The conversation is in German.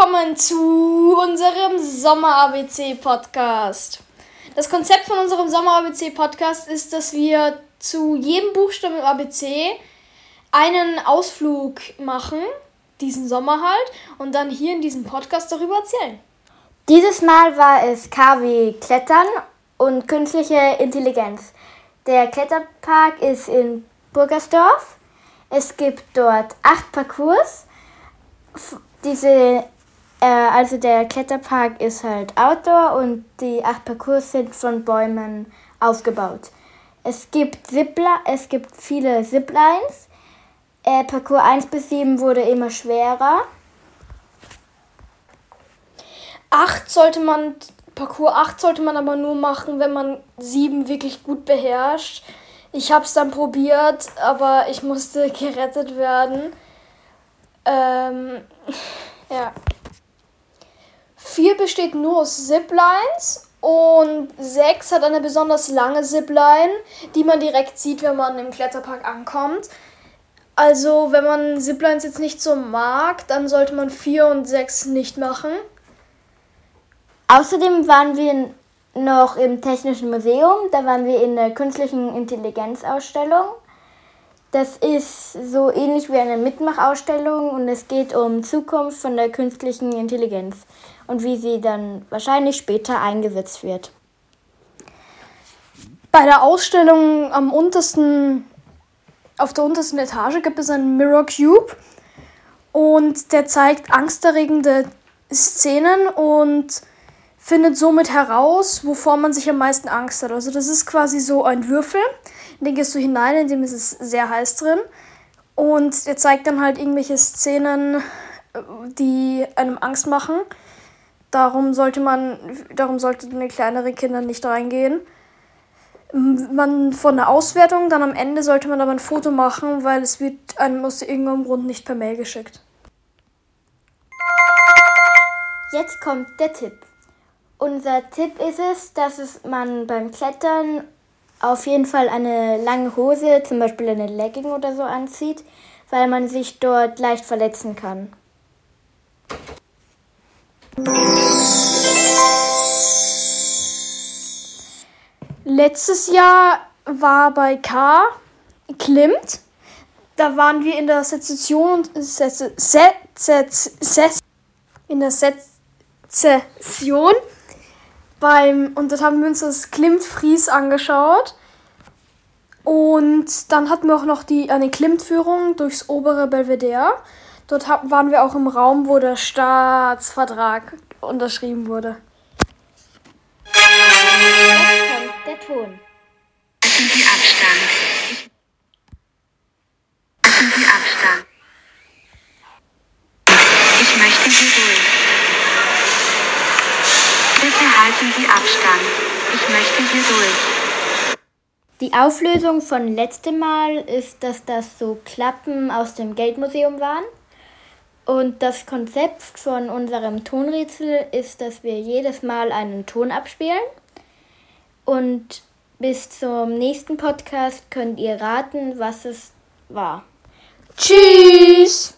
willkommen zu unserem Sommer-ABC-Podcast. Das Konzept von unserem Sommer-ABC-Podcast ist, dass wir zu jedem Buchstaben im ABC einen Ausflug machen, diesen Sommer halt, und dann hier in diesem Podcast darüber erzählen. Dieses Mal war es KW Klettern und künstliche Intelligenz. Der Kletterpark ist in Burgersdorf. Es gibt dort acht Parcours diese, äh, also der Kletterpark ist halt Outdoor und die acht Parcours sind von Bäumen aufgebaut. Es gibt Zipla es gibt viele Ziplines. Äh, Parcours 1 bis 7 wurde immer schwerer. 8 sollte man, Parcours 8 sollte man aber nur machen, wenn man 7 wirklich gut beherrscht. Ich habe es dann probiert, aber ich musste gerettet werden. Ähm, ja. 4 besteht nur aus Ziplines und 6 hat eine besonders lange Zipline, die man direkt sieht, wenn man im Kletterpark ankommt. Also, wenn man Ziplines jetzt nicht so mag, dann sollte man 4 und 6 nicht machen. Außerdem waren wir noch im Technischen Museum, da waren wir in der künstlichen Intelligenzausstellung. Das ist so ähnlich wie eine Mitmachausstellung und es geht um Zukunft von der künstlichen Intelligenz und wie sie dann wahrscheinlich später eingesetzt wird. Bei der Ausstellung am untersten, auf der untersten Etage gibt es einen Mirror Cube und der zeigt angsterregende Szenen und findet somit heraus, wovor man sich am meisten Angst hat. Also das ist quasi so ein Würfel in den gehst du hinein, in dem ist es sehr heiß drin. Und er zeigt dann halt irgendwelche Szenen, die einem Angst machen. Darum sollte man, darum sollten kleinere Kinder nicht reingehen. Man von der Auswertung, dann am Ende sollte man aber ein Foto machen, weil es wird einem aus irgendeinem Grund nicht per Mail geschickt. Jetzt kommt der Tipp. Unser Tipp ist es, dass es man beim Klettern auf jeden Fall eine lange Hose, zum Beispiel eine Legging oder so anzieht, weil man sich dort leicht verletzen kann. Letztes Jahr war bei K Klimt. Da waren wir in der Sezession in der Sezession beim, und dort haben wir uns das Klimt-Fries angeschaut. Und dann hatten wir auch noch die, eine Klimt-Führung durchs obere Belvedere. Dort hab, waren wir auch im Raum, wo der Staatsvertrag unterschrieben wurde. Ton. Halten Sie Abstand. Sie Abstand. Ich möchte Sie ruhig. Bitte halten Sie Abstand. Ich möchte hier durch. Die Auflösung von letztem Mal ist, dass das so Klappen aus dem Geldmuseum waren. Und das Konzept von unserem Tonrätsel ist, dass wir jedes Mal einen Ton abspielen. Und bis zum nächsten Podcast könnt ihr raten, was es war. Tschüss!